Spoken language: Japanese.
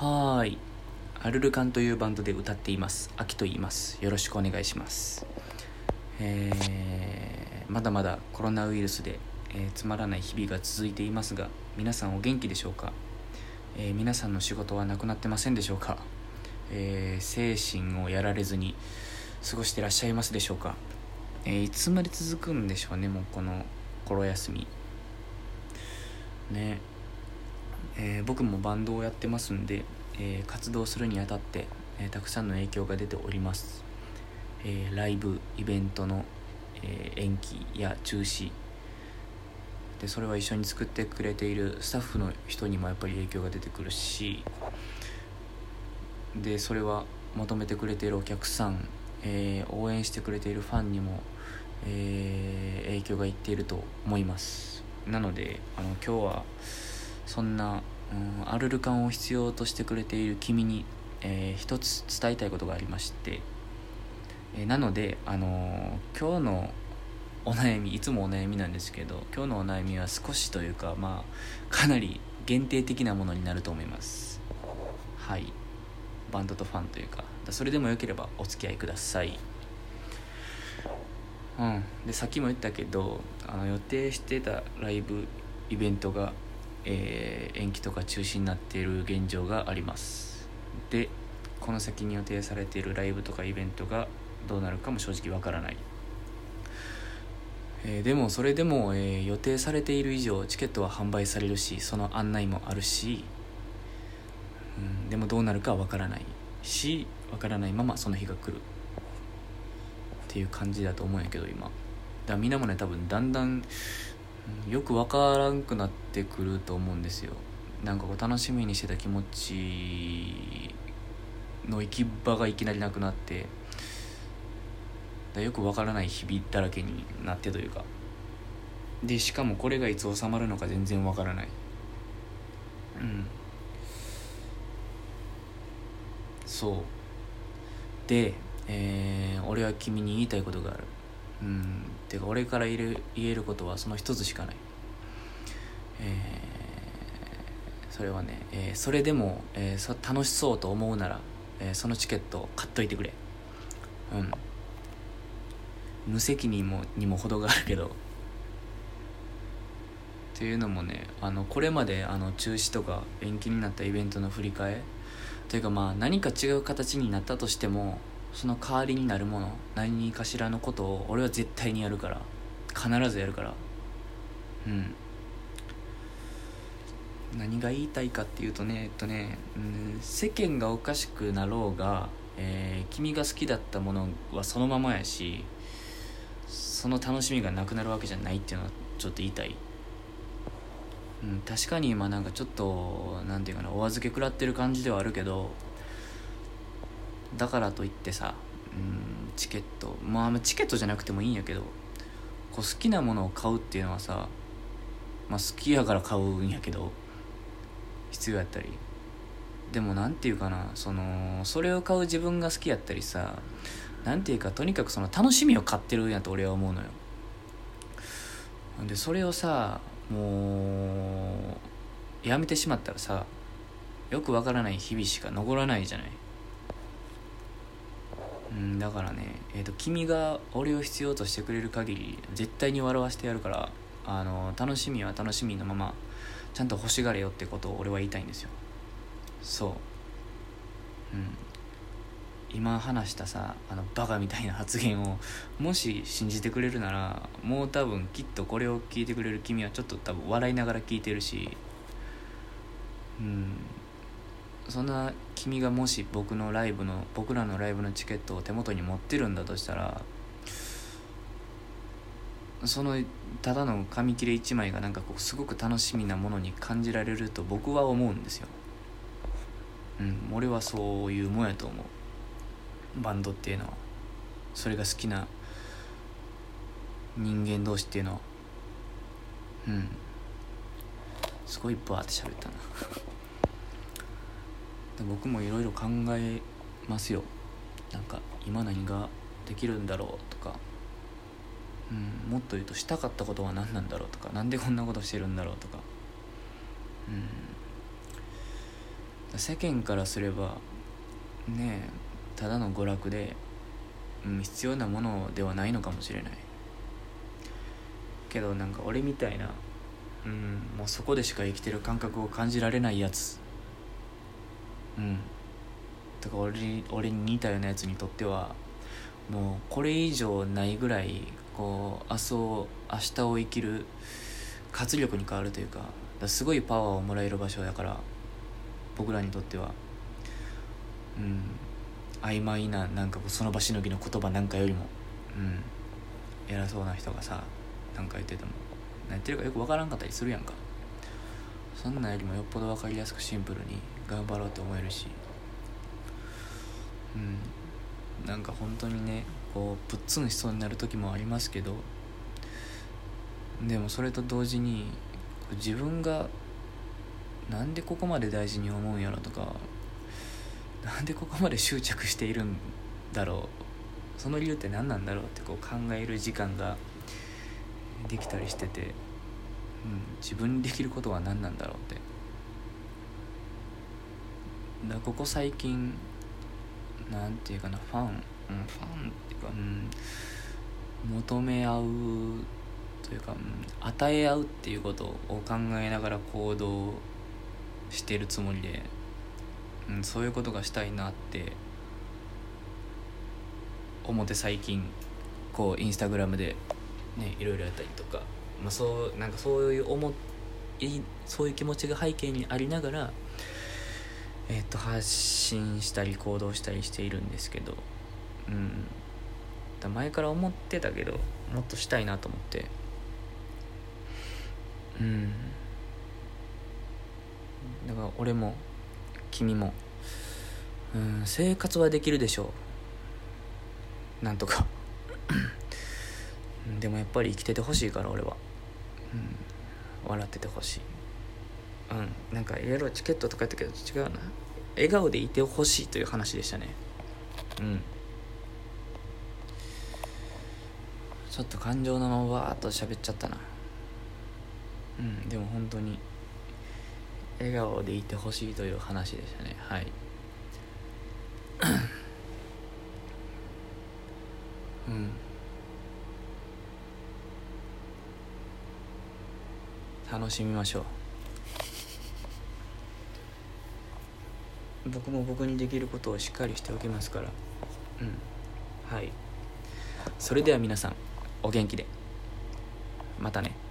はーい。アルルカンというバンドで歌っています。秋と言います。よろしくお願いします。えー、まだまだコロナウイルスで、えー、つまらない日々が続いていますが皆さんお元気でしょうか、えー、皆さんの仕事はなくなってませんでしょうか、え精神をやられずに過ごしてらっしゃいますでしょうか、えいつまで続くんでしょうねもうこの頃休み。ね。え僕もバンドをやってますんで、え活動するにあたって、えたくさんの影響が出ております。え、ライブイベントの、え、延期や中止。でそれは一緒に作ってくれているスタッフの人にもやっぱり影響が出てくるしでそれは求めてくれているお客さん、えー、応援してくれているファンにも、え影響がいっていると思います。なのであの今日はそんな、うん、アルルカンを必要としてくれている君に、えー、一つ伝えたいことがありましてえなので、あのー、今日のお悩みいつもお悩みなんですけど今日のお悩みは少しというかまあかなり限定的なものになると思います。はい。バンドとファンというかそれでもよければお付き合いください。うん。でさっきも言ったけどあの予定してたライブイベントが、えー、延期とか中止になっている現状があります。でこの先に予定されているライブとかイベントがどうなるかも正直わからない、えー、でもそれでも、えー、予定されている以上チケットは販売されるしその案内もあるし、うん、でもどうなるかはわからない。しわからないままその日が来る。っていう感じだと思うんやけど今。だからみんなもね多分だんだんよくわからんくなってくると思うんですよ。なんかこう楽しみにしてた気持ちの行き場がいきなりなくなって。だよくわからない日々だらけになってというか。でしかもこれがいつ収まるのか全然わからない。うん。そう。で、えー、俺は君に言いたいことがある。うん。てか俺から言えることはその一つしかない。えー、それはね、えー、それでも、えー、楽しそうと思うなら、えー、そのチケットを買っといてくれ。うん。無責任もにも程があるけど。っていうのもねあのこれまであの中止とか延期になったイベントの振り替えというかまあ何か違う形になったとしてもその代わりになるもの何かしらのことを俺は絶対にやるから必ずやるから。うん。何が言いたいかっていうとねえっとね、うん、世間がおかしくなろうが、えー、君が好きだったものはそのままやしその楽しみがなくなるわけじゃないっていうのはちょっと言いたい、うん、確かに今なんかちょっと何て言うかなお預け食らってる感じではあるけどだからといってさ、うん、チケット。まあチケットじゃなくてもいいんやけどこう好きなものを買うっていうのはさまあ好きやから買うんやけど必要やったり。でも何て言うかなそのそれを買う自分が好きやったりさ何ていうかとにかくその楽しみを買ってるんやと俺は思うのよ。でそれをさもうやめてしまったらさよくわからない日々しか残らないじゃない。うんだからね、えーと、君が俺を必要としてくれる限り絶対に笑わせてやるからあの楽しみは楽しみのままちゃんと欲しがれよってことを俺は言いたいんですよ。そう。うん。今話したさあのバカみたいな発言をもし信じてくれるならもう多分きっとこれを聞いてくれる君はちょっと多分笑いながら聞いてるしうん。そんな君がもし僕のライブの僕らのライブのチケットを手元に持ってるんだとしたらそのただの紙切れ1枚がなんかこうすごく楽しみなものに感じられると僕は思うんですよ。うん俺はそういうもんやと思う。バンドっていうのは。それが好きな人間同士っていうのは。うん。すごいバーって喋ったな。僕もいろいろ考えますよ。なんか今何ができるんだろうとか、うん、もっと言うとしたかったことは何なんだろうとか。何でこんなことしてるんだろうとか、うん、世間からすればねえただの娯楽で、うん、必要なものではないのかもしれない。けどなんか俺みたいな、うん、もうそこでしか生きてる感覚を感じられないやつ。うん。とか俺俺に似たようなやつにとってはもうこれ以上ないぐらいこう明日を明日を生きる活力に変わるというかすごいパワーをもらえる場所だから僕らにとっては。うん。曖昧ななんかその場しのぎの言葉なんかよりもうん。偉そうな人がさなんか言ってても何言ってるかよく分からんかったりするやんか。そんなんよりもよっぽど分かりやすくシンプルに頑張ろうと思えるし。うん。なんか本当にねこうプッツンしそうになる時もありますけど。でもそれと同時に自分がなんでここまで大事に思うんやろとかなんでここまで執着しているんだろう。その理由って何なんだろうってこう考える時間ができたりしてて、自分にできることは何なんだろうって。だここ最近なんていうかなファン、うん、ファンっていうか、うん、求め合うというか、うん、与え合うっていうことを考えながら行動してるつもりで、うん、そういうことがしたいなって思って最近こうインスタグラムでねいろいろやったりとか、まあ、そうなんかそういう思いそういう気持ちが背景にありながらえっ、と発信したり行動したりしているんですけどうん。だ前から思ってたけどもっとしたいなと思って。うん。だから俺も君もうん生活はできるでしょう。なんとか。でもやっぱり生きててほしいから俺は、うん、笑っててほしい。うん。なんかいろいろチケットとか言ったけど違うな。笑顔でいてほしいという話でしたね。うん。ちょっと感情のままわーっと喋っちゃったな。うん。でも本当に笑顔でいてほしいという話でしたね。はい。うん。楽しみましょう。僕も僕にできることをしっかりしておきますから。うん。はい。それでは皆さんお元気で。またね。